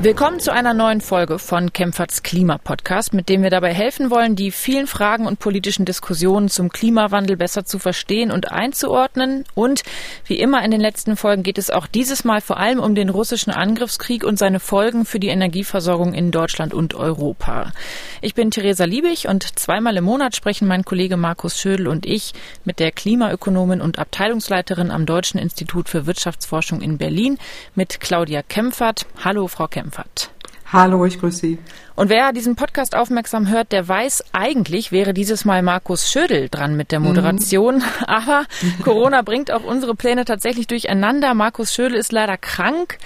Willkommen zu einer neuen Folge von Kempferts Klimapodcast, mit dem wir dabei helfen wollen, die vielen Fragen und politischen Diskussionen zum Klimawandel besser zu verstehen und einzuordnen. Und wie immer in den letzten Folgen geht es auch dieses Mal vor allem um den russischen Angriffskrieg und seine Folgen für die Energieversorgung in Deutschland und Europa. Ich bin Theresa Liebig und zweimal im Monat sprechen mein Kollege Markus Schödel und ich mit der Klimaökonomin und Abteilungsleiterin am Deutschen Institut für Wirtschaftsforschung in Berlin mit Claudia Kempfert. Hallo, Frau Kempfert. Kempfert. Hallo, ich grüße Sie. Und wer diesen Podcast aufmerksam hört, der weiß, eigentlich wäre dieses Mal Markus Schödel dran mit der Moderation. Mhm. Aber Corona bringt auch unsere Pläne tatsächlich durcheinander. Markus Schödel ist leider krank.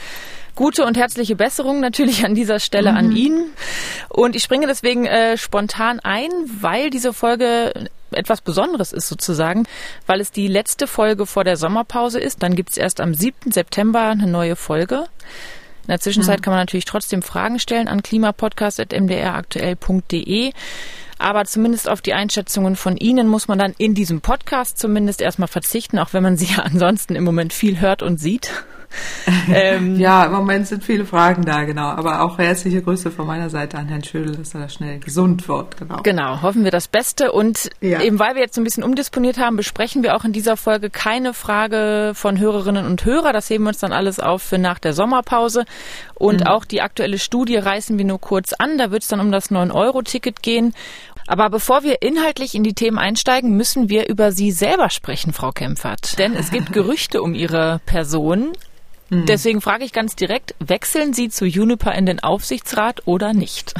Gute und herzliche Besserung natürlich an dieser Stelle mhm. an ihn. Und ich springe deswegen äh, spontan ein, weil diese Folge etwas Besonderes ist sozusagen, weil es die letzte Folge vor der Sommerpause ist. Dann gibt es erst am 7. September eine neue Folge. In der Zwischenzeit mhm. kann man natürlich trotzdem Fragen stellen an klimapodcast.mdraktuell.de. Aber zumindest auf die Einschätzungen von Ihnen muss man dann in diesem Podcast zumindest erstmal verzichten, auch wenn man sie ja ansonsten im Moment viel hört und sieht. ähm, ja, im Moment sind viele Fragen da, genau. Aber auch herzliche Grüße von meiner Seite an Herrn Schödel, dass er da schnell gesund wird. Genau. Genau, hoffen wir das Beste. Und ja. eben weil wir jetzt ein bisschen umdisponiert haben, besprechen wir auch in dieser Folge keine Frage von Hörerinnen und Hörer. Das heben wir uns dann alles auf für nach der Sommerpause. Und mhm. auch die aktuelle Studie reißen wir nur kurz an. Da wird es dann um das 9-Euro-Ticket gehen. Aber bevor wir inhaltlich in die Themen einsteigen, müssen wir über Sie selber sprechen, Frau Kempfert. Denn es gibt Gerüchte um Ihre Person. Mhm. Deswegen frage ich ganz direkt, wechseln Sie zu Juniper in den Aufsichtsrat oder nicht?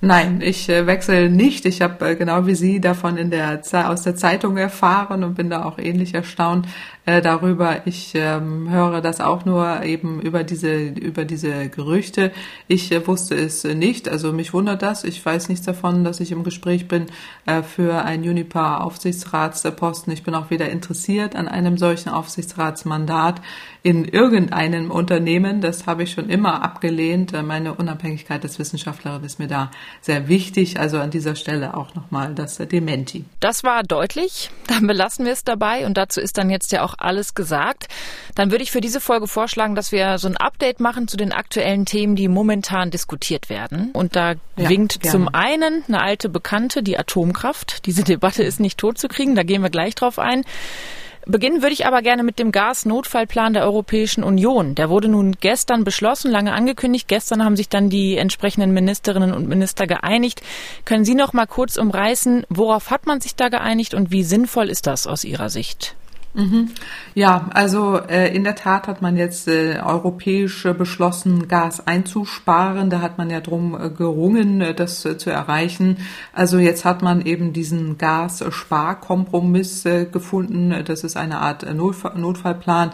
Nein, ich äh, wechsle nicht. Ich habe äh, genau wie Sie davon in der aus der Zeitung erfahren und bin da auch ähnlich erstaunt äh, darüber. Ich ähm, höre das auch nur eben über diese über diese Gerüchte. Ich äh, wusste es nicht. Also mich wundert das. Ich weiß nichts davon, dass ich im Gespräch bin äh, für ein Juniper Aufsichtsratsposten. Ich bin auch wieder interessiert an einem solchen Aufsichtsratsmandat in irgendeinem Unternehmen. Das habe ich schon immer abgelehnt. Äh, meine Unabhängigkeit als Wissenschaftlerin ist mir da sehr wichtig. Also an dieser Stelle auch nochmal das Dementi. Das war deutlich. Dann belassen wir es dabei. Und dazu ist dann jetzt ja auch alles gesagt. Dann würde ich für diese Folge vorschlagen, dass wir so ein Update machen zu den aktuellen Themen, die momentan diskutiert werden. Und da ja, winkt gerne. zum einen eine alte Bekannte, die Atomkraft. Diese Debatte ist nicht totzukriegen. Da gehen wir gleich drauf ein. Beginnen würde ich aber gerne mit dem Gasnotfallplan der Europäischen Union. Der wurde nun gestern beschlossen, lange angekündigt. Gestern haben sich dann die entsprechenden Ministerinnen und Minister geeinigt. Können Sie noch mal kurz umreißen, worauf hat man sich da geeinigt und wie sinnvoll ist das aus Ihrer Sicht? Mhm. Ja, also äh, in der Tat hat man jetzt äh, europäisch beschlossen, Gas einzusparen. Da hat man ja drum äh, gerungen, äh, das äh, zu erreichen. Also jetzt hat man eben diesen Gassparkompromiss äh, gefunden. Das ist eine Art Notfall Notfallplan,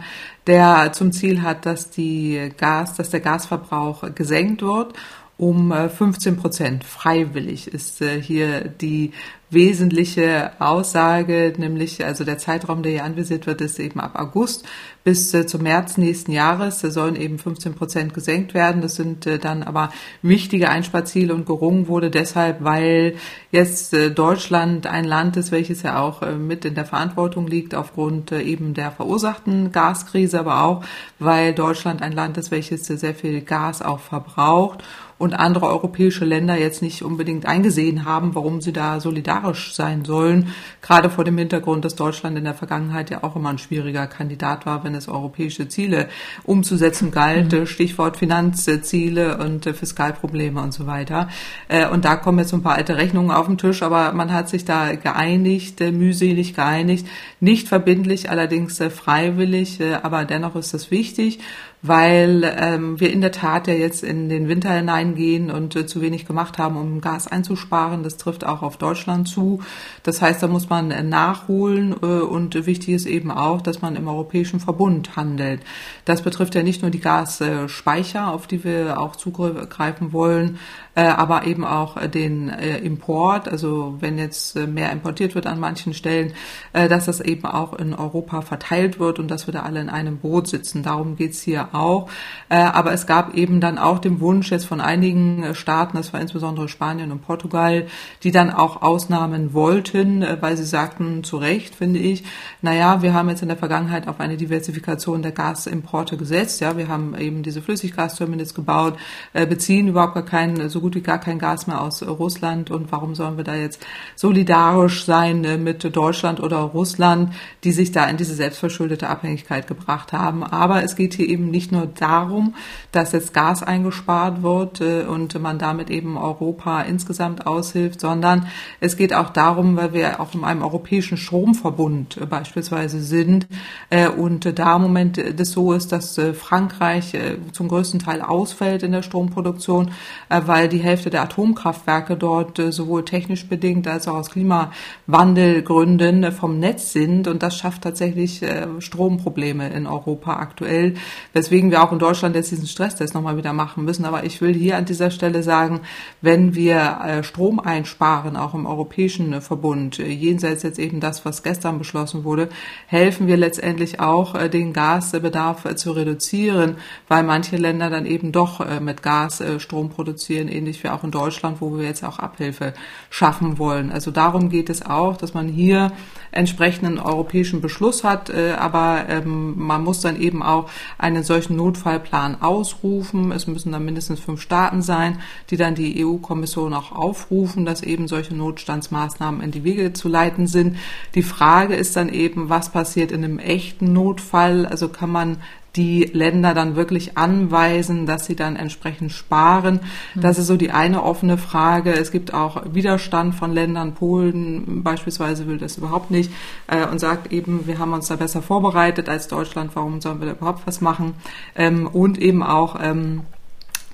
der zum Ziel hat, dass die Gas, dass der Gasverbrauch gesenkt wird um 15 Prozent. Freiwillig ist hier die wesentliche Aussage, nämlich also der Zeitraum, der hier anvisiert wird, ist eben ab August bis äh, zum März nächsten Jahres. Da sollen eben 15 Prozent gesenkt werden. Das sind äh, dann aber wichtige Einsparziele und gerungen wurde deshalb, weil jetzt äh, Deutschland ein Land ist, welches ja auch äh, mit in der Verantwortung liegt aufgrund äh, eben der verursachten Gaskrise, aber auch, weil Deutschland ein Land ist, welches sehr viel Gas auch verbraucht und andere europäische Länder jetzt nicht unbedingt eingesehen haben, warum sie da solidarisch sein sollen. Gerade vor dem Hintergrund, dass Deutschland in der Vergangenheit ja auch immer ein schwieriger Kandidat war, wenn es europäische Ziele umzusetzen galt. Mhm. Stichwort Finanzziele und Fiskalprobleme und so weiter. Äh, und da kommen jetzt ein paar alte Rechnungen auf den Tisch, aber man hat sich da geeinigt, äh, mühselig geeinigt, nicht verbindlich, allerdings äh, freiwillig, aber dennoch ist das wichtig weil ähm, wir in der Tat ja jetzt in den Winter hineingehen und äh, zu wenig gemacht haben, um Gas einzusparen. Das trifft auch auf Deutschland zu. Das heißt, da muss man äh, nachholen äh, und wichtig ist eben auch, dass man im Europäischen Verbund handelt. Das betrifft ja nicht nur die Gasspeicher, auf die wir auch zugreifen wollen, äh, aber eben auch den äh, Import, also wenn jetzt äh, mehr importiert wird an manchen Stellen, dass das eben auch in Europa verteilt wird und dass wir da alle in einem Boot sitzen. Darum geht's hier auch. Äh, aber es gab eben dann auch den Wunsch jetzt von einigen äh, Staaten, das war insbesondere Spanien und Portugal, die dann auch Ausnahmen wollten, äh, weil sie sagten, zu Recht, finde ich, naja, wir haben jetzt in der Vergangenheit auf eine Diversifikation der Gasimporte gesetzt. Ja, wir haben eben diese Flüssiggasterminals gebaut, beziehen überhaupt gar kein, so gut wie gar kein Gas mehr aus Russland. Und warum sollen wir da jetzt solidarisch sein mit Deutschland oder Russland, die sich da in diese selbstverschuldete Abhängigkeit gebracht haben? Aber es geht hier eben nicht nur darum, dass jetzt Gas eingespart wird und man damit eben Europa insgesamt aushilft, sondern es geht auch darum, weil wir auch in einem europäischen Stromverbund äh, beispielsweise sind äh, und da im Moment das so ist, dass äh, Frankreich zum größten Teil ausfällt in der Stromproduktion, weil die Hälfte der Atomkraftwerke dort sowohl technisch bedingt als auch aus Klimawandelgründen vom Netz sind. Und das schafft tatsächlich Stromprobleme in Europa aktuell, weswegen wir auch in Deutschland jetzt diesen Stresstest nochmal wieder machen müssen. Aber ich will hier an dieser Stelle sagen, wenn wir Strom einsparen, auch im Europäischen Verbund, äh, jenseits jetzt eben das, was gestern beschlossen wurde, helfen wir letztendlich auch, äh, den Gasbedarf äh, zu reduzieren, weil manche Länder dann eben doch mit Gas Strom produzieren, ähnlich wie auch in Deutschland, wo wir jetzt auch Abhilfe schaffen wollen. Also darum geht es auch, dass man hier entsprechenden europäischen Beschluss hat, aber ähm, man muss dann eben auch einen solchen Notfallplan ausrufen. Es müssen dann mindestens fünf Staaten sein, die dann die EU-Kommission auch aufrufen, dass eben solche Notstandsmaßnahmen in die Wege zu leiten sind. Die Frage ist dann eben, was passiert in einem echten Notfall? Also kann man die Länder dann wirklich anweisen, dass sie dann entsprechend sparen. Das ist so die eine offene Frage. Es gibt auch Widerstand von Ländern. Polen beispielsweise will das überhaupt nicht äh, und sagt eben, wir haben uns da besser vorbereitet als Deutschland. Warum sollen wir da überhaupt was machen? Ähm, und eben auch ähm,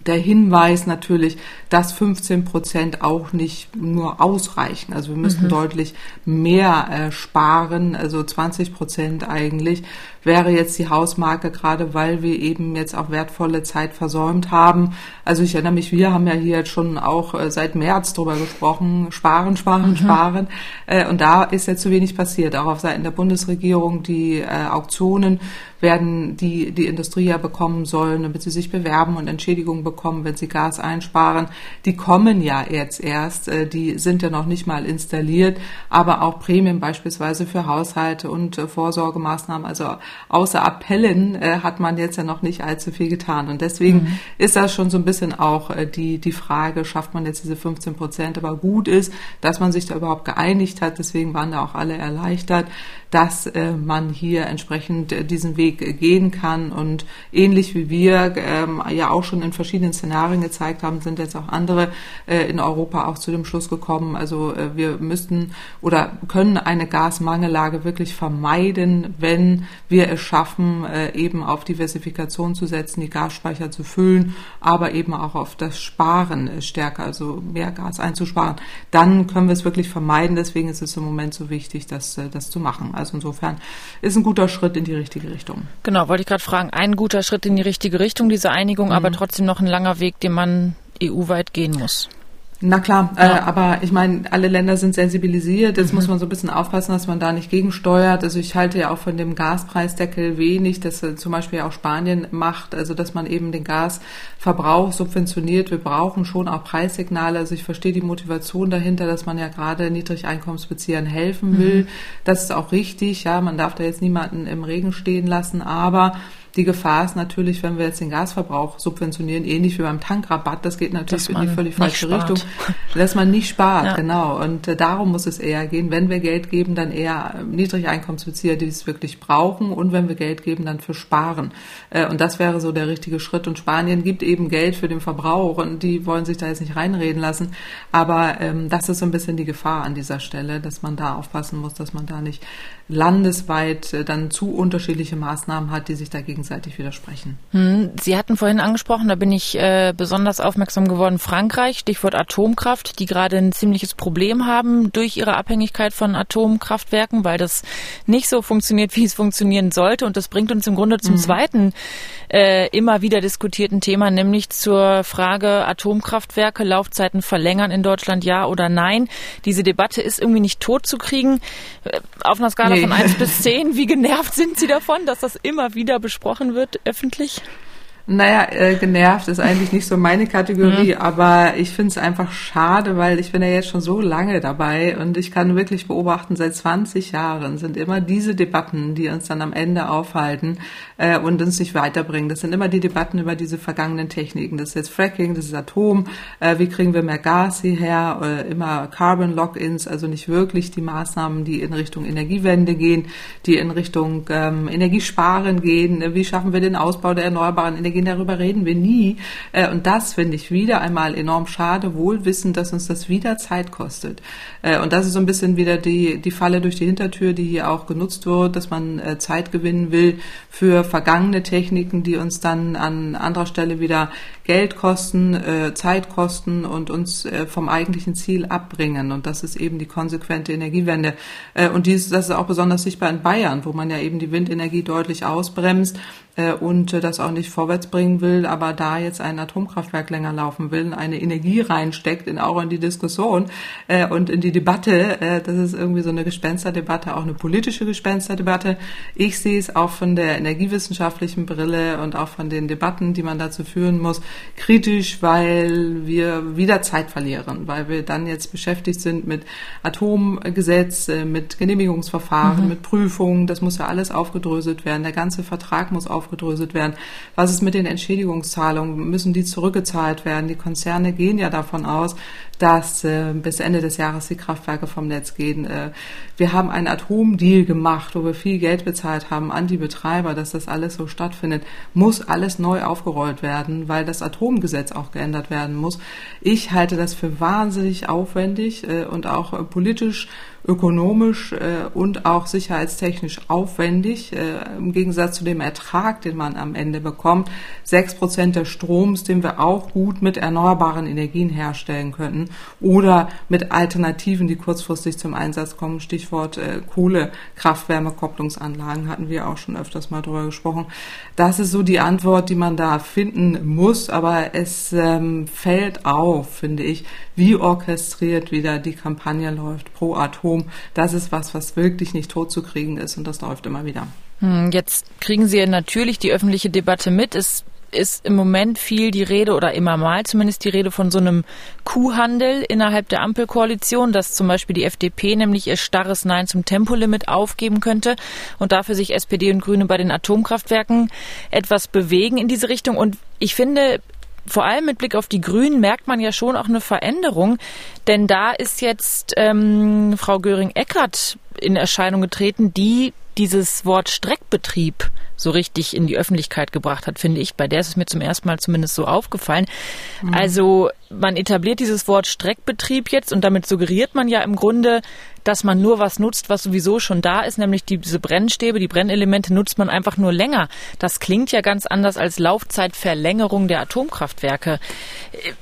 der Hinweis natürlich, dass 15 Prozent auch nicht nur ausreichen. Also wir müssen mhm. deutlich mehr äh, sparen, also 20 Prozent eigentlich wäre jetzt die Hausmarke, gerade weil wir eben jetzt auch wertvolle Zeit versäumt haben. Also ich erinnere mich, wir haben ja hier jetzt schon auch äh, seit März drüber gesprochen, sparen, sparen, mhm. sparen. Äh, und da ist jetzt zu wenig passiert, auch auf Seiten der Bundesregierung. Die äh, Auktionen werden die die Industrie ja bekommen sollen, damit sie sich bewerben und Entschädigungen bekommen, wenn sie Gas einsparen. Die kommen ja jetzt erst, die sind ja noch nicht mal installiert, aber auch Prämien beispielsweise für Haushalte und Vorsorgemaßnahmen, also außer Appellen äh, hat man jetzt ja noch nicht allzu viel getan. Und deswegen mhm. ist das schon so ein bisschen auch äh, die, die Frage, schafft man jetzt diese 15 Prozent, aber gut ist, dass man sich da überhaupt geeinigt hat. Deswegen waren da auch alle erleichtert dass äh, man hier entsprechend äh, diesen Weg gehen kann. Und ähnlich wie wir ähm, ja auch schon in verschiedenen Szenarien gezeigt haben, sind jetzt auch andere äh, in Europa auch zu dem Schluss gekommen. Also äh, wir müssten oder können eine Gasmangellage wirklich vermeiden, wenn wir es schaffen, äh, eben auf Diversifikation zu setzen, die Gasspeicher zu füllen, aber eben auch auf das Sparen äh, stärker, also mehr Gas einzusparen. Dann können wir es wirklich vermeiden. Deswegen ist es im Moment so wichtig, das, äh, das zu machen. Also insofern ist ein guter Schritt in die richtige Richtung. Genau, wollte ich gerade fragen. Ein guter Schritt in die richtige Richtung, diese Einigung, mhm. aber trotzdem noch ein langer Weg, den man EU-weit gehen muss. Na klar, äh, ja. äh, aber ich meine, alle Länder sind sensibilisiert. Jetzt mhm. muss man so ein bisschen aufpassen, dass man da nicht gegensteuert. Also ich halte ja auch von dem Gaspreisdeckel wenig, das äh, zum Beispiel auch Spanien macht, also dass man eben den Gasverbrauch subventioniert. Wir brauchen schon auch Preissignale. Also ich verstehe die Motivation dahinter, dass man ja gerade Niedrigeinkommensbeziehern helfen will. Mhm. Das ist auch richtig. Ja, man darf da jetzt niemanden im Regen stehen lassen, aber die Gefahr ist natürlich, wenn wir jetzt den Gasverbrauch subventionieren, ähnlich wie beim Tankrabatt, das geht natürlich in die völlig falsche Richtung, dass man nicht spart, ja. genau. Und äh, darum muss es eher gehen. Wenn wir Geld geben, dann eher äh, Niedrigeinkommensbezieher, die es wirklich brauchen. Und wenn wir Geld geben, dann für Sparen. Äh, und das wäre so der richtige Schritt. Und Spanien gibt eben Geld für den Verbrauch und die wollen sich da jetzt nicht reinreden lassen. Aber ähm, das ist so ein bisschen die Gefahr an dieser Stelle, dass man da aufpassen muss, dass man da nicht landesweit äh, dann zu unterschiedliche Maßnahmen hat, die sich da gegenseitig widersprechen. Hm, Sie hatten vorhin angesprochen, da bin ich äh, besonders aufmerksam geworden, Frankreich, Stichwort Atomkraft, die gerade ein ziemliches Problem haben durch ihre Abhängigkeit von Atomkraftwerken, weil das nicht so funktioniert, wie es funktionieren sollte. Und das bringt uns im Grunde zum mhm. zweiten äh, immer wieder diskutierten Thema, nämlich zur Frage Atomkraftwerke, Laufzeiten verlängern in Deutschland, ja oder nein. Diese Debatte ist irgendwie nicht tot zu kriegen. Äh, auf einer Skala nee. von 1 bis 10, wie genervt sind Sie davon, dass das immer wieder besprochen wird öffentlich? Naja, äh, genervt ist eigentlich nicht so meine Kategorie, mhm. aber ich finde es einfach schade, weil ich bin ja jetzt schon so lange dabei und ich kann wirklich beobachten, seit 20 Jahren sind immer diese Debatten, die uns dann am Ende aufhalten äh, und uns nicht weiterbringen. Das sind immer die Debatten über diese vergangenen Techniken. Das ist jetzt Fracking, das ist Atom, äh, wie kriegen wir mehr Gas hierher, äh, immer Carbon Lock-ins, also nicht wirklich die Maßnahmen, die in Richtung Energiewende gehen, die in Richtung ähm, Energiesparen gehen, wie schaffen wir den Ausbau der erneuerbaren Energie gehen, darüber reden wir nie. Äh, und das finde ich wieder einmal enorm schade, wohl wissend, dass uns das wieder Zeit kostet. Äh, und das ist so ein bisschen wieder die, die Falle durch die Hintertür, die hier auch genutzt wird, dass man äh, Zeit gewinnen will für vergangene Techniken, die uns dann an anderer Stelle wieder Geld kosten, Zeit kosten und uns vom eigentlichen Ziel abbringen. Und das ist eben die konsequente Energiewende. Und dies, das ist auch besonders sichtbar in Bayern, wo man ja eben die Windenergie deutlich ausbremst und das auch nicht vorwärts bringen will, aber da jetzt ein Atomkraftwerk länger laufen will, eine Energie reinsteckt, in, auch in die Diskussion äh, und in die Debatte. Äh, das ist irgendwie so eine Gespensterdebatte, auch eine politische Gespensterdebatte. Ich sehe es auch von der energiewissenschaftlichen Brille und auch von den Debatten, die man dazu führen muss, kritisch, weil wir wieder Zeit verlieren, weil wir dann jetzt beschäftigt sind mit Atomgesetz, äh, mit Genehmigungsverfahren, mhm. mit Prüfungen. Das muss ja alles aufgedröselt werden. Der ganze Vertrag muss aufgedröselt aufgedröselt werden. Was ist mit den Entschädigungszahlungen? Müssen die zurückgezahlt werden? Die Konzerne gehen ja davon aus, dass äh, bis Ende des Jahres die Kraftwerke vom Netz gehen. Äh, wir haben einen Atomdeal gemacht, wo wir viel Geld bezahlt haben an die Betreiber, dass das alles so stattfindet. Muss alles neu aufgerollt werden, weil das Atomgesetz auch geändert werden muss. Ich halte das für wahnsinnig aufwendig äh, und auch äh, politisch ökonomisch äh, und auch sicherheitstechnisch aufwendig, äh, im Gegensatz zu dem Ertrag, den man am Ende bekommt. Sechs Prozent des Stroms, den wir auch gut mit erneuerbaren Energien herstellen könnten oder mit Alternativen, die kurzfristig zum Einsatz kommen. Stichwort äh, Kohle, Kraft-Wärme-Kopplungsanlagen hatten wir auch schon öfters mal drüber gesprochen. Das ist so die Antwort, die man da finden muss, aber es ähm, fällt auf, finde ich, wie orchestriert wieder die Kampagne läuft pro Atom. Das ist was, was wirklich nicht totzukriegen ist und das läuft immer wieder. Hm, jetzt kriegen Sie natürlich die öffentliche Debatte mit. Es ist im Moment viel die Rede oder immer mal zumindest die Rede von so einem Kuhhandel innerhalb der Ampelkoalition, dass zum Beispiel die FDP nämlich ihr starres Nein zum Tempolimit aufgeben könnte und dafür sich SPD und Grüne bei den Atomkraftwerken etwas bewegen in diese Richtung. Und ich finde, vor allem mit Blick auf die Grünen merkt man ja schon auch eine Veränderung, denn da ist jetzt ähm, Frau Göring-Eckert in Erscheinung getreten, die dieses Wort Streckbetrieb so richtig in die Öffentlichkeit gebracht hat, finde ich. Bei der ist es mir zum ersten Mal zumindest so aufgefallen. Mhm. Also man etabliert dieses Wort Streckbetrieb jetzt und damit suggeriert man ja im Grunde, dass man nur was nutzt, was sowieso schon da ist, nämlich diese Brennstäbe, die Brennelemente nutzt man einfach nur länger. Das klingt ja ganz anders als Laufzeitverlängerung der Atomkraftwerke.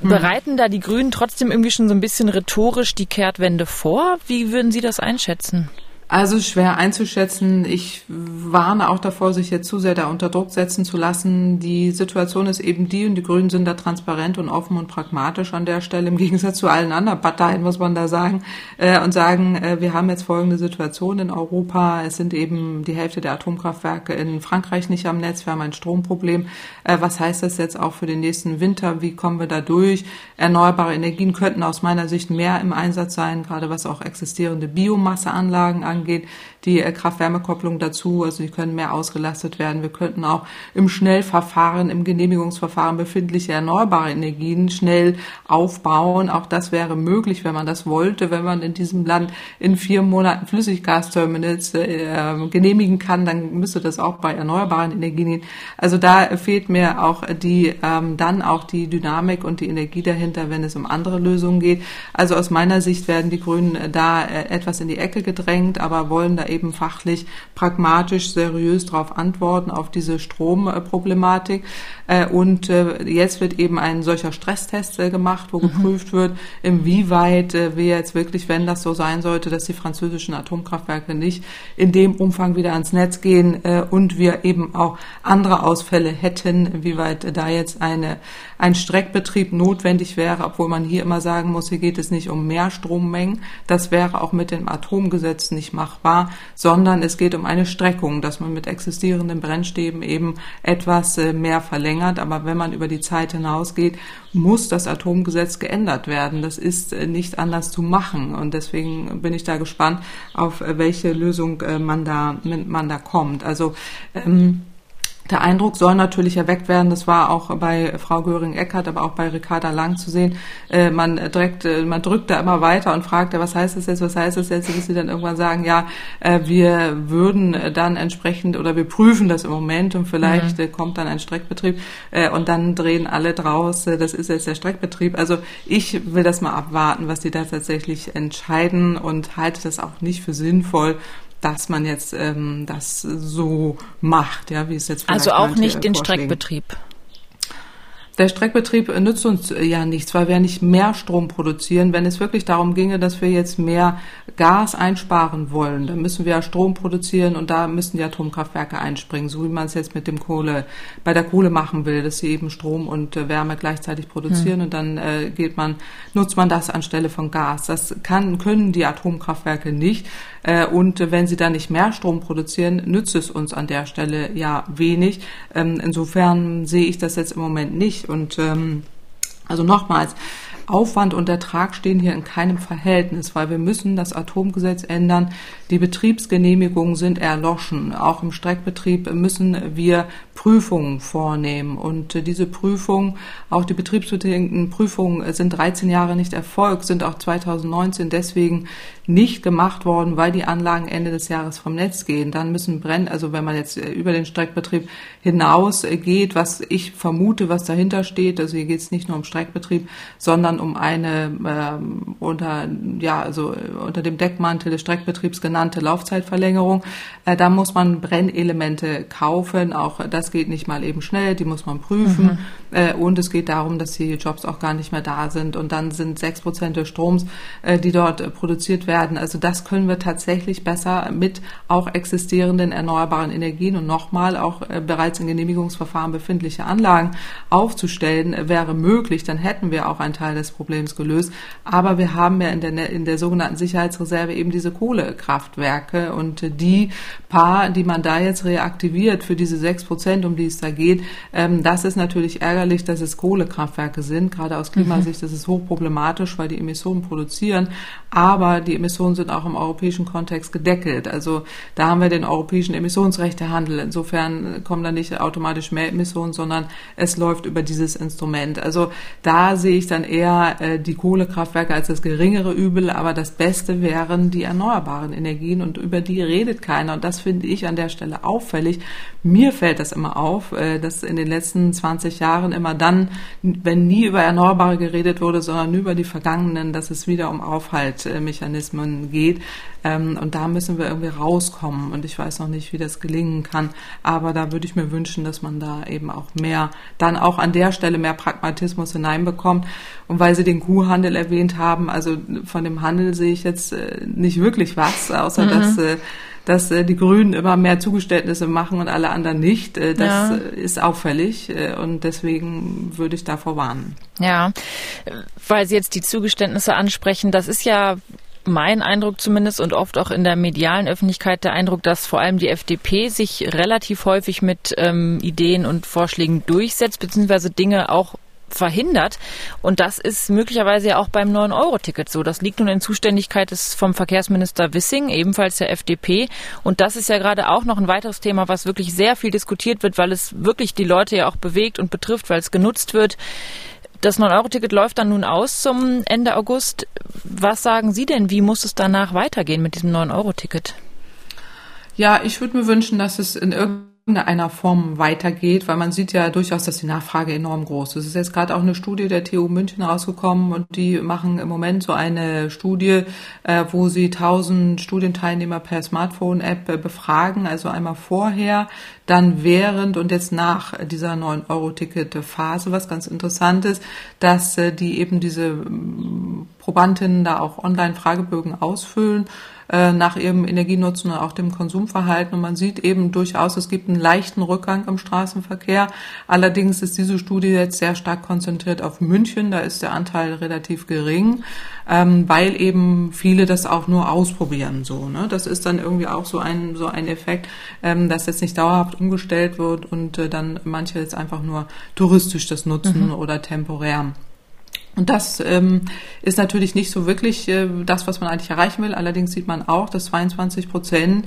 Mhm. Bereiten da die Grünen trotzdem irgendwie schon so ein bisschen rhetorisch die Kehrtwende vor? Wie würden Sie das einschätzen? Also schwer einzuschätzen. Ich warne auch davor, sich jetzt zu sehr da unter Druck setzen zu lassen. Die Situation ist eben die und die Grünen sind da transparent und offen und pragmatisch an der Stelle im Gegensatz zu allen anderen Parteien, muss man da sagen, äh, und sagen, äh, wir haben jetzt folgende Situation in Europa. Es sind eben die Hälfte der Atomkraftwerke in Frankreich nicht am Netz. Wir haben ein Stromproblem. Äh, was heißt das jetzt auch für den nächsten Winter? Wie kommen wir da durch? Erneuerbare Energien könnten aus meiner Sicht mehr im Einsatz sein, gerade was auch existierende Biomasseanlagen angeht angeht, die äh, Kraft-Wärme-Kopplung dazu. Also die können mehr ausgelastet werden. Wir könnten auch im Schnellverfahren, im Genehmigungsverfahren befindliche erneuerbare Energien schnell aufbauen. Auch das wäre möglich, wenn man das wollte, wenn man in diesem Land in vier Monaten Flüssiggasterminals äh, genehmigen kann, dann müsste das auch bei erneuerbaren Energien gehen. Also da fehlt mir auch die ähm, dann auch die Dynamik und die Energie dahinter, wenn es um andere Lösungen geht. Also aus meiner Sicht werden die Grünen da äh, etwas in die Ecke gedrängt, aber wollen da eben fachlich, pragmatisch, seriös darauf antworten, auf diese Stromproblematik. Äh, und äh, jetzt wird eben ein solcher Stresstest äh, gemacht, wo mhm. geprüft wird, inwieweit wir jetzt wirklich, wenn das so sein sollte, dass die französischen Atomkraftwerke nicht in dem Umfang wieder ans Netz gehen und wir eben auch andere Ausfälle hätten, inwieweit da jetzt eine, ein Streckbetrieb notwendig wäre, obwohl man hier immer sagen muss, hier geht es nicht um mehr Strommengen. Das wäre auch mit dem Atomgesetz nicht machbar, sondern es geht um eine Streckung, dass man mit existierenden Brennstäben eben etwas äh, mehr verlängert. Aber wenn man über die Zeit hinausgeht, muss das Atomgesetz geändert werden. Das ist äh, nicht anders zu machen. Und deswegen bin ich da gespannt, auf welche Lösung man da, man da kommt. Also ähm, der Eindruck soll natürlich erweckt werden, das war auch bei Frau Göring-Eckardt, aber auch bei Ricarda Lang zu sehen, äh, man, direkt, äh, man drückt da immer weiter und fragt, was heißt das jetzt, was heißt das jetzt, bis sie dann irgendwann sagen, ja, äh, wir würden dann entsprechend oder wir prüfen das im Moment und vielleicht mhm. kommt dann ein Streckbetrieb und dann drehen alle draus, das ist jetzt der Streckbetrieb. Also ich will das mal abwarten, was die da tatsächlich entscheiden und halte das auch nicht für sinnvoll, dass man jetzt ähm, das so macht, ja, wie es jetzt Also auch nicht den Streckbetrieb. Der Streckbetrieb nützt uns ja nichts, weil wir nicht mehr Strom produzieren. Wenn es wirklich darum ginge, dass wir jetzt mehr Gas einsparen wollen, dann müssen wir ja Strom produzieren und da müssen die Atomkraftwerke einspringen, so wie man es jetzt mit dem Kohle, bei der Kohle machen will, dass sie eben Strom und äh, Wärme gleichzeitig produzieren hm. und dann äh, geht man, nutzt man das anstelle von Gas. Das kann, können die Atomkraftwerke nicht. Äh, und wenn sie dann nicht mehr Strom produzieren, nützt es uns an der Stelle ja wenig. Ähm, insofern sehe ich das jetzt im Moment nicht und ähm, also nochmals, Aufwand und Ertrag stehen hier in keinem Verhältnis, weil wir müssen das Atomgesetz ändern. Die Betriebsgenehmigungen sind erloschen. Auch im Streckbetrieb müssen wir Prüfungen vornehmen. Und diese Prüfungen, auch die betriebsbedingten Prüfungen sind 13 Jahre nicht erfolgt, sind auch 2019 deswegen nicht gemacht worden, weil die Anlagen Ende des Jahres vom Netz gehen. Dann müssen brennen, also wenn man jetzt äh, über den Streckbetrieb hinaus äh, geht, was ich vermute, was dahinter steht, also hier geht es nicht nur um Streckbetrieb, sondern um eine äh, unter ja also äh, unter dem Deckmantel des Streckbetriebs genannte Laufzeitverlängerung. Äh, da muss man Brennelemente kaufen. Auch das geht nicht mal eben schnell. Die muss man prüfen. Mhm. Äh, und es geht darum, dass die Jobs auch gar nicht mehr da sind. Und dann sind sechs Prozent des Stroms, äh, die dort produziert werden. Also das können wir tatsächlich besser mit auch existierenden erneuerbaren Energien und nochmal auch äh, bereits in Genehmigungsverfahren befindliche Anlagen aufzustellen, äh, wäre möglich. Dann hätten wir auch einen Teil des Problems gelöst. Aber wir haben ja in der, in der sogenannten Sicherheitsreserve eben diese Kohlekraftwerke und die paar, die man da jetzt reaktiviert für diese sechs Prozent, um die es da geht, ähm, das ist natürlich ärgerlich, dass es Kohlekraftwerke sind. Gerade aus Klimasicht mhm. ist es hochproblematisch, weil die Emissionen produzieren. Aber die Emissionen sind auch im europäischen Kontext gedeckelt. Also da haben wir den europäischen Emissionsrechtehandel. Insofern kommen da nicht automatisch mehr Emissionen, sondern es läuft über dieses Instrument. Also da sehe ich dann eher äh, die Kohlekraftwerke als das geringere Übel, aber das Beste wären die erneuerbaren Energien und über die redet keiner. Und das finde ich an der Stelle auffällig. Mir fällt das immer auf, äh, dass in den letzten 20 Jahren immer dann, wenn nie über Erneuerbare geredet wurde, sondern nur über die vergangenen, dass es wieder um Aufhaltmechanismen Mechanismen geht. Ähm, und da müssen wir irgendwie rauskommen. Und ich weiß noch nicht, wie das gelingen kann. Aber da würde ich mir wünschen, dass man da eben auch mehr, dann auch an der Stelle mehr Pragmatismus hineinbekommt. Und weil Sie den Kuhhandel erwähnt haben, also von dem Handel sehe ich jetzt äh, nicht wirklich was, außer mhm. dass äh, dass äh, die Grünen immer mehr Zugeständnisse machen und alle anderen nicht. Äh, das ja. ist auffällig äh, und deswegen würde ich davor warnen. Ja, weil Sie jetzt die Zugeständnisse ansprechen, das ist ja mein Eindruck zumindest und oft auch in der medialen Öffentlichkeit der Eindruck, dass vor allem die FDP sich relativ häufig mit ähm, Ideen und Vorschlägen durchsetzt, beziehungsweise Dinge auch verhindert. Und das ist möglicherweise ja auch beim 9-Euro-Ticket so. Das liegt nun in Zuständigkeit des vom Verkehrsminister Wissing, ebenfalls der FDP. Und das ist ja gerade auch noch ein weiteres Thema, was wirklich sehr viel diskutiert wird, weil es wirklich die Leute ja auch bewegt und betrifft, weil es genutzt wird. Das 9-Euro-Ticket läuft dann nun aus zum Ende August. Was sagen Sie denn? Wie muss es danach weitergehen mit diesem 9-Euro-Ticket? Ja, ich würde mir wünschen, dass es in irgendeiner Form weitergeht, weil man sieht ja durchaus, dass die Nachfrage enorm groß ist. Es ist jetzt gerade auch eine Studie der TU München rausgekommen und die machen im Moment so eine Studie, äh, wo sie 1000 Studienteilnehmer per Smartphone-App äh, befragen, also einmal vorher, dann während und jetzt nach dieser 9-Euro-Ticket-Phase, was ganz interessant ist, dass äh, die eben diese mm, Probandinnen da auch online Fragebögen ausfüllen äh, nach ihrem Energienutzen und auch dem Konsumverhalten. Und man sieht eben durchaus, es gibt einen leichten Rückgang im Straßenverkehr. Allerdings ist diese Studie jetzt sehr stark konzentriert auf München. Da ist der Anteil relativ gering, ähm, weil eben viele das auch nur ausprobieren. So, ne? Das ist dann irgendwie auch so ein so ein Effekt, ähm, dass jetzt nicht dauerhaft umgestellt wird und äh, dann manche jetzt einfach nur touristisch das nutzen mhm. oder temporär. Und das ähm, ist natürlich nicht so wirklich äh, das, was man eigentlich erreichen will. Allerdings sieht man auch, dass 22 Prozent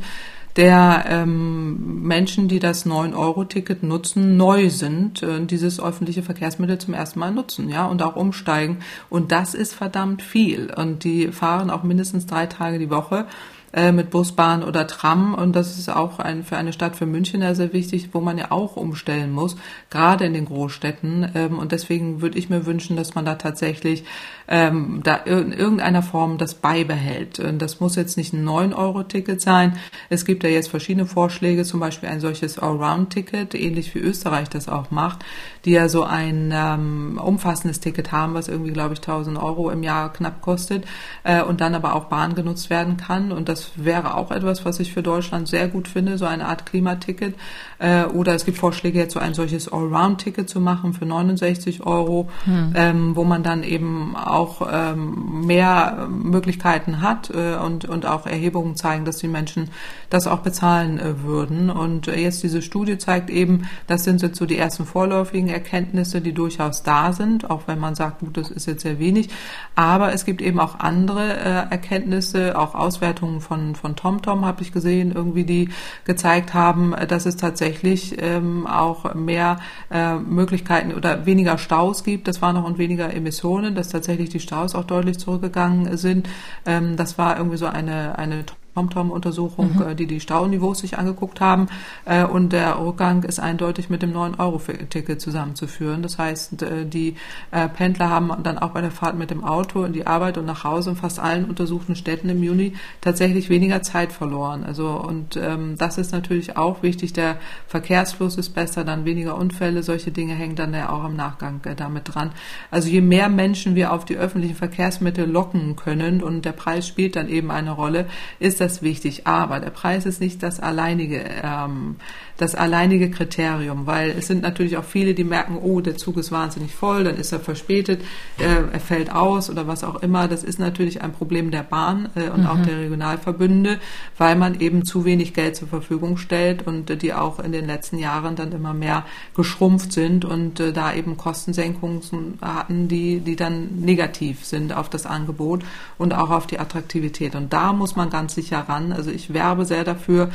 der ähm, Menschen, die das 9-Euro-Ticket nutzen, neu sind, äh, dieses öffentliche Verkehrsmittel zum ersten Mal nutzen, ja, und auch umsteigen. Und das ist verdammt viel. Und die fahren auch mindestens drei Tage die Woche. Äh, mit Bus, Bahn oder Tram. Und das ist auch ein, für eine Stadt für München sehr wichtig, wo man ja auch umstellen muss, gerade in den Großstädten. Ähm, und deswegen würde ich mir wünschen, dass man da tatsächlich ähm, da in irgendeiner Form das beibehält. Und das muss jetzt nicht ein 9-Euro-Ticket sein. Es gibt ja jetzt verschiedene Vorschläge, zum Beispiel ein solches Allround-Ticket, ähnlich wie Österreich das auch macht, die ja so ein ähm, umfassendes Ticket haben, was irgendwie, glaube ich, 1000 Euro im Jahr knapp kostet äh, und dann aber auch Bahn genutzt werden kann. Und das das wäre auch etwas, was ich für Deutschland sehr gut finde, so eine Art Klimaticket. Äh, oder es gibt Vorschläge, jetzt so ein solches Allround-Ticket zu machen für 69 Euro, hm. ähm, wo man dann eben auch ähm, mehr Möglichkeiten hat äh, und, und auch Erhebungen zeigen, dass die Menschen das auch bezahlen äh, würden. Und jetzt diese Studie zeigt eben, das sind jetzt so die ersten vorläufigen Erkenntnisse, die durchaus da sind, auch wenn man sagt, gut, das ist jetzt sehr wenig. Aber es gibt eben auch andere Erkenntnisse, auch Auswertungen von, von TomTom habe ich gesehen, irgendwie, die gezeigt haben, dass es tatsächlich ähm, auch mehr äh, Möglichkeiten oder weniger Staus gibt. Das waren noch und weniger Emissionen, dass tatsächlich die Staus auch deutlich zurückgegangen sind. Ähm, das war irgendwie so eine, eine TomTom-Untersuchung, mhm. Äh, die die Stauniveaus sich angeguckt haben. Äh, und der Rückgang ist eindeutig mit dem 9-Euro-Ticket zusammenzuführen. Das heißt, äh, die Pendler haben dann auch bei der Fahrt mit dem Auto in die Arbeit und nach Hause in fast allen untersuchten Städten im Juni tatsächlich weniger Zeit verloren. Also und ähm, das ist natürlich auch wichtig. Der Verkehrsfluss ist besser, dann weniger Unfälle. Solche Dinge hängen dann ja auch im Nachgang damit dran. Also je mehr Menschen wir auf die öffentlichen Verkehrsmittel locken können und der Preis spielt dann eben eine Rolle, ist das das wichtig. Aber der Preis ist nicht das alleinige, ähm, das alleinige Kriterium, weil es sind natürlich auch viele, die merken, oh, der Zug ist wahnsinnig voll, dann ist er verspätet, äh, er fällt aus oder was auch immer. Das ist natürlich ein Problem der Bahn äh, und mhm. auch der Regionalverbünde, weil man eben zu wenig Geld zur Verfügung stellt und äh, die auch in den letzten Jahren dann immer mehr geschrumpft sind und äh, da eben Kostensenkungen hatten, die, die dann negativ sind auf das Angebot und auch auf die Attraktivität. Und da muss man ganz sicher daran. Also ich werbe sehr dafür,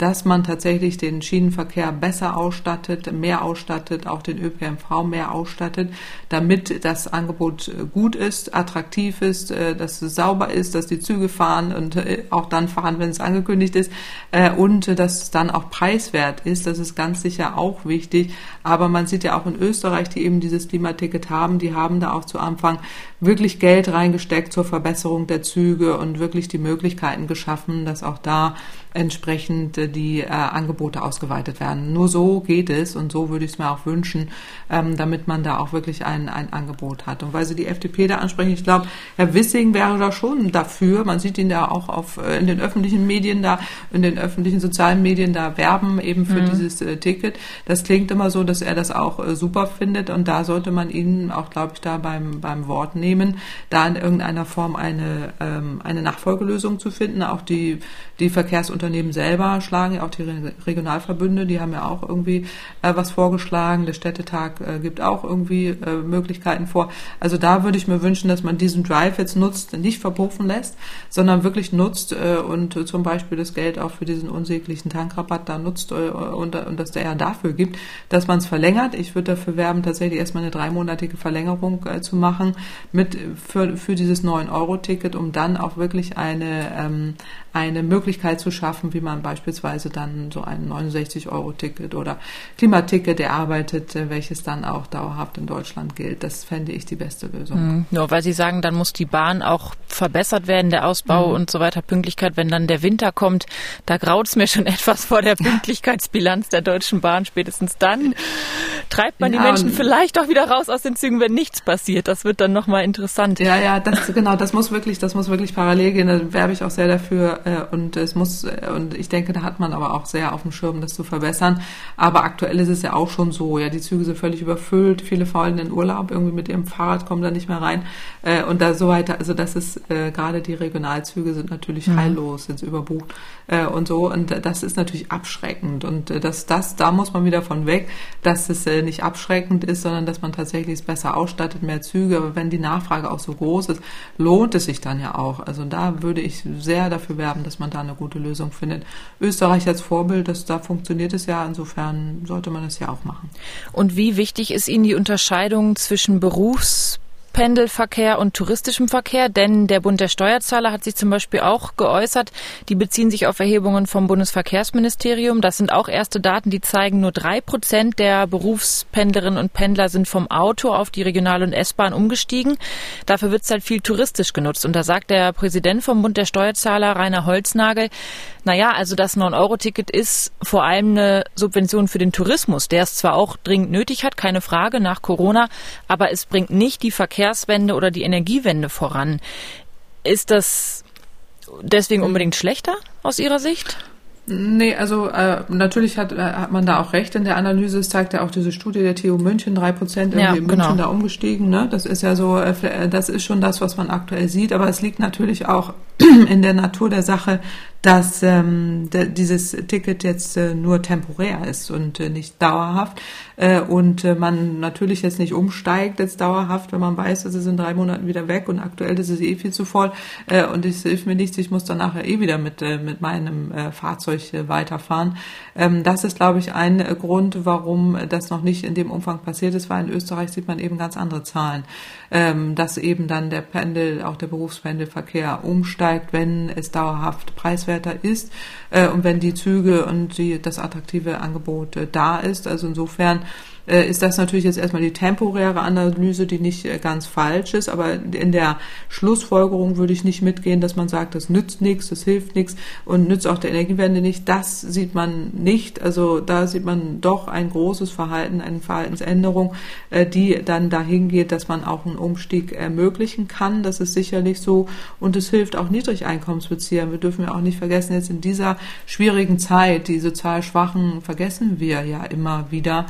dass man tatsächlich den Schienenverkehr besser ausstattet, mehr ausstattet, auch den ÖPNV mehr ausstattet, damit das Angebot gut ist, attraktiv ist, äh, dass es sauber ist, dass die Züge fahren und äh, auch dann fahren, wenn es angekündigt ist äh, und dass es dann auch preiswert ist. Das ist ganz sicher auch wichtig. Aber man sieht ja auch in Österreich, die eben dieses Klimaticket haben, die haben da auch zu Anfang wirklich Geld reingesteckt zur Verbesserung der Züge und wirklich die Möglichkeiten geschaffen, dass auch da entsprechend äh, die äh, Angebote ausgeweitet werden. Nur so geht es und so würde ich es mir auch wünschen, ähm, damit man da auch wirklich ein, ein Angebot hat. Und weil Sie die FDP da ansprechen, ich glaube, Herr Wissing wäre da schon dafür. Man sieht ihn ja auch auf, äh, in den öffentlichen Medien da, in den öffentlichen sozialen Medien da werben eben für mhm. dieses äh, Ticket. Das klingt immer so, dass er das auch äh, super findet und da sollte man ihn auch, glaube ich, da beim, beim Wort nehmen, da in irgendeiner Form eine, ähm, eine Nachfolgelösung zu finden. Auch die, die Verkehrsunternehmen Unternehmen selber schlagen auch die Regionalverbünde, die haben ja auch irgendwie äh, was vorgeschlagen. Der Städtetag äh, gibt auch irgendwie äh, Möglichkeiten vor. Also da würde ich mir wünschen, dass man diesen Drive jetzt nutzt, nicht verpuffen lässt, sondern wirklich nutzt äh, und zum Beispiel das Geld auch für diesen unsäglichen Tankrabatt da nutzt äh, und, und dass der ja dafür gibt, dass man es verlängert. Ich würde dafür werben, tatsächlich erstmal eine dreimonatige Verlängerung äh, zu machen mit für, für dieses 9-Euro-Ticket, um dann auch wirklich eine, ähm, eine Möglichkeit zu schaffen, wie man beispielsweise dann so ein 69-Euro-Ticket oder Klimaticket erarbeitet, äh, welches dann auch dauerhaft in Deutschland gilt. Das fände ich die beste Lösung. Mhm. Nur weil Sie sagen, dann muss die Bahn auch verbessert werden, der Ausbau mhm. und so weiter, Pünktlichkeit, wenn dann der Winter kommt, da graut's mir schon etwas vor der Pünktlichkeitsbilanz der Deutschen Bahn. Spätestens dann treibt man ja, die Menschen vielleicht auch wieder raus aus den Zügen, wenn nichts passiert. Das wird dann nochmal interessant. Ja, ja, das, genau, das muss wirklich, das muss wirklich parallel gehen. Da werbe ich auch sehr dafür. Äh, und es muss, äh, und ich denke, da hat man aber auch sehr auf dem Schirm, das zu verbessern. Aber aktuell ist es ja auch schon so. Ja, die Züge sind völlig überfüllt. Viele faulen in Urlaub irgendwie mit ihrem Fahrrad, kommen da nicht mehr rein. Äh, und da so weiter. Also das ist, gerade die Regionalzüge sind natürlich mhm. heillos, sind überbucht und so. Und das ist natürlich abschreckend. Und das, das, da muss man wieder von weg, dass es nicht abschreckend ist, sondern dass man tatsächlich es besser ausstattet, mehr Züge. Aber wenn die Nachfrage auch so groß ist, lohnt es sich dann ja auch. Also da würde ich sehr dafür werben, dass man da eine gute Lösung findet. Österreich als Vorbild, das, da funktioniert es ja. Insofern sollte man es ja auch machen. Und wie wichtig ist Ihnen die Unterscheidung zwischen Berufs Pendelverkehr und touristischem Verkehr, denn der Bund der Steuerzahler hat sich zum Beispiel auch geäußert. Die beziehen sich auf Erhebungen vom Bundesverkehrsministerium. Das sind auch erste Daten, die zeigen, nur drei Prozent der Berufspendlerinnen und Pendler sind vom Auto auf die Regional- und S-Bahn umgestiegen. Dafür wird es halt viel touristisch genutzt. Und da sagt der Präsident vom Bund der Steuerzahler, Rainer Holznagel, naja, also das 9-Euro-Ticket ist vor allem eine Subvention für den Tourismus, der es zwar auch dringend nötig hat, keine Frage, nach Corona, aber es bringt nicht die Verkehrswende oder die Energiewende voran. Ist das deswegen unbedingt schlechter aus Ihrer Sicht? Nee, also äh, natürlich hat, äh, hat man da auch recht in der Analyse. Es zeigt ja auch diese Studie der TU München, drei Prozent irgendwie ja, in München genau. da umgestiegen. Ne? Das ist ja so, äh, äh, das ist schon das, was man aktuell sieht. Aber es liegt natürlich auch in der Natur der Sache, dass ähm, dieses Ticket jetzt äh, nur temporär ist und äh, nicht dauerhaft äh, und äh, man natürlich jetzt nicht umsteigt jetzt dauerhaft, wenn man weiß, dass es in drei Monaten wieder weg und aktuell ist es eh viel zu voll äh, und es hilft mir nichts, ich muss dann nachher eh wieder mit äh, mit meinem äh, Fahrzeug weiterfahren. Ähm, das ist, glaube ich, ein Grund, warum das noch nicht in dem Umfang passiert ist, weil in Österreich sieht man eben ganz andere Zahlen, ähm, dass eben dann der Pendel, auch der Berufspendelverkehr umsteigt, wenn es dauerhaft preiswert preiswerter ist äh, und wenn die Züge und die, das attraktive Angebot äh, da ist. Also insofern äh, ist das natürlich jetzt erstmal die temporäre Analyse, die nicht äh, ganz falsch ist, aber in der Schlussfolgerung würde ich nicht mitgehen, dass man sagt, das nützt nichts, das hilft nichts und nützt auch der Energiewende nicht. Das sieht man nicht. Also da sieht man doch ein großes Verhalten, eine Verhaltensänderung, äh, die dann dahin geht, dass man auch einen Umstieg ermöglichen kann. Das ist sicherlich so und es hilft auch Niedrigeinkommensbeziehern. Wir dürfen ja auch nicht vergessen, jetzt in dieser schwierigen Zeit, die sozial Schwachen vergessen wir ja immer wieder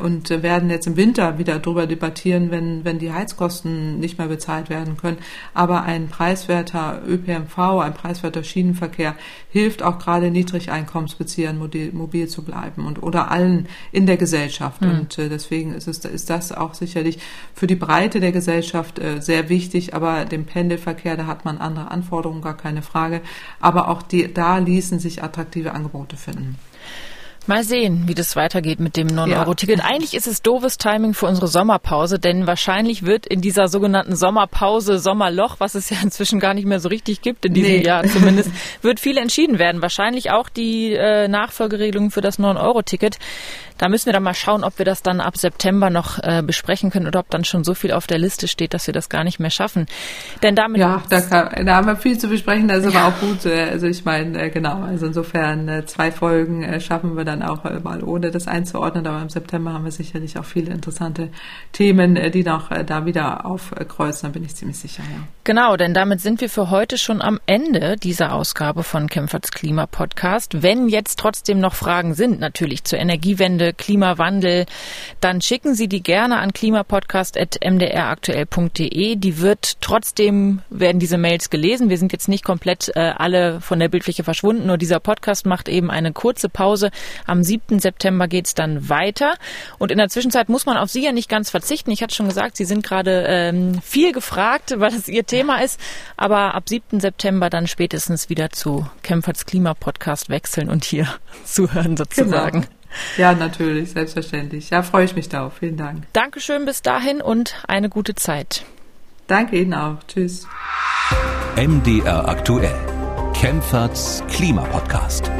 und werden jetzt im Winter wieder darüber debattieren, wenn, wenn die Heizkosten nicht mehr bezahlt werden können. Aber ein preiswerter ÖPNV, ein preiswerter Schienenverkehr hilft auch gerade Niedrigeinkommensbeziehern mobil, mobil zu bleiben und oder allen in der Gesellschaft. Mhm. Und äh, deswegen ist, es, ist das auch sicherlich für die Breite der Gesellschaft äh, sehr wichtig. Aber dem Pendelverkehr, da hat man andere Anforderungen, gar keine Frage. Aber auch die, da ließen sich attraktive Angebote finden. Mal sehen, wie das weitergeht mit dem 9-Euro-Ticket. Ja. Eigentlich ist es doofes Timing für unsere Sommerpause, denn wahrscheinlich wird in dieser sogenannten Sommerpause, Sommerloch, was es ja inzwischen gar nicht mehr so richtig gibt in diesem nee. Jahr zumindest, wird viel entschieden werden. Wahrscheinlich auch die äh, Nachfolgeregelung für das 9-Euro-Ticket. Da müssen wir dann mal schauen, ob wir das dann ab September noch äh, besprechen können oder ob dann schon so viel auf der Liste steht, dass wir das gar nicht mehr schaffen. Denn damit ja, da, kann, da haben wir viel zu besprechen. Das ist ja. aber auch gut. Äh, also ich meine, äh, genau. Also insofern äh, zwei Folgen äh, schaffen wir dann auch äh, mal ohne das einzuordnen. Aber im September haben wir sicherlich auch viele interessante Themen, äh, die noch da wieder aufkreuzen. Da bin ich ziemlich sicher. Ja. Genau, denn damit sind wir für heute schon am Ende dieser Ausgabe von Kämpferts Klima Podcast. Wenn jetzt trotzdem noch Fragen sind, natürlich zur Energiewende Klimawandel, dann schicken Sie die gerne an klimapodcast.mdraktuell.de. Die wird trotzdem, werden diese Mails gelesen. Wir sind jetzt nicht komplett äh, alle von der Bildfläche verschwunden, nur dieser Podcast macht eben eine kurze Pause. Am 7. September geht's dann weiter. Und in der Zwischenzeit muss man auf Sie ja nicht ganz verzichten. Ich hatte schon gesagt, Sie sind gerade ähm, viel gefragt, weil das Ihr Thema ist. Aber ab 7. September dann spätestens wieder zu Kempferts Klimapodcast wechseln und hier zuhören sozusagen. Genau. Ja, natürlich, selbstverständlich. Ja, freue ich mich darauf. Vielen Dank. Dankeschön bis dahin und eine gute Zeit. Danke Ihnen auch. Tschüss. MDR aktuell. Kempferts Klimapodcast.